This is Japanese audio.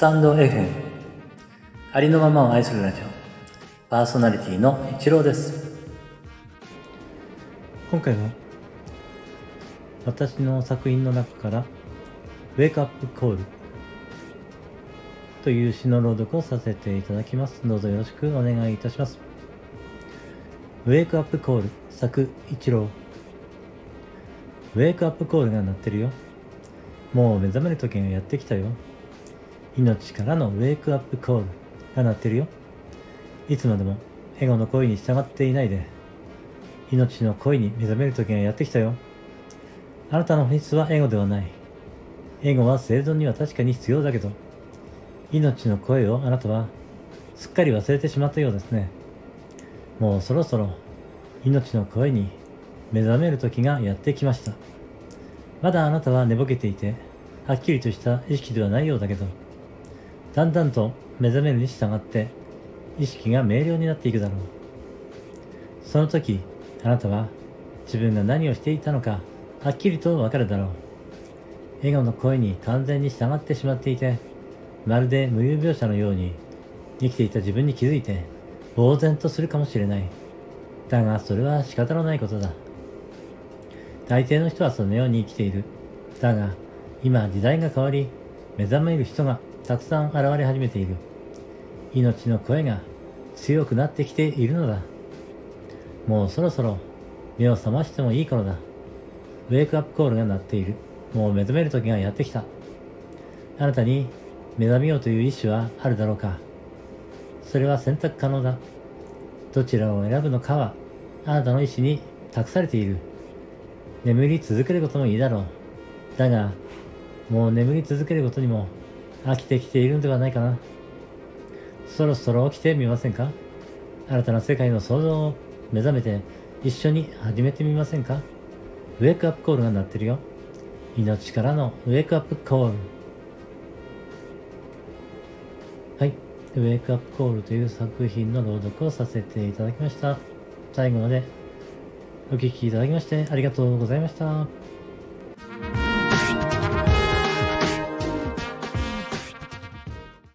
タンド FM ありのままを愛するラジオ。パーソナリティの一郎です。今回は私の作品の中から「Wake Up Call」という詩の朗読をさせていただきます。どうぞよろしくお願いいたします。ウェイクアップコール作一郎ウェイクアップコールが鳴ってるよ。もう目覚める時がやってきたよ。命からのウェイクアップコールが鳴ってるよ。いつまでもエゴの声に従っていないで命の声に目覚める時がやってきたよ。あなたの本質はエゴではない。エゴは生存には確かに必要だけど命の声をあなたはすっかり忘れてしまったようですね。もうそろそろ命の声に目覚める時がやってきました。まだあなたは寝ぼけていてはっきりとした意識ではないようだけどだんだんと目覚めるに従って意識が明瞭になっていくだろう。その時あなたは自分が何をしていたのかはっきりとわかるだろう。笑顔の声に完全に従ってしまっていてまるで無有病者のように生きていた自分に気づいて呆然とするかもしれない。だがそれは仕方のないことだ。大抵の人はそのように生きている。だが今時代が変わり目覚める人がたくさん現れ始めている。命の声が強くなってきているのだ。もうそろそろ目を覚ましてもいい頃だ。ウェイクアップコールが鳴っている。もう目覚める時がやってきた。あなたに目覚めようという意志はあるだろうか。それは選択可能だ。どちらを選ぶのかはあなたの意志に託されている。眠り続けることもいいだろう。だがもう眠り続けることにも飽きてきているのではないかな。そろそろ起きてみませんか？新たな世界の創造を目覚めて一緒に始めてみませんか？ウェイクアップコールが鳴ってるよ。命からのウェイクアップコール。はい。ウェイクアップコールという作品の朗読をさせていただきました。最後までお聴きいただきましてありがとうございました。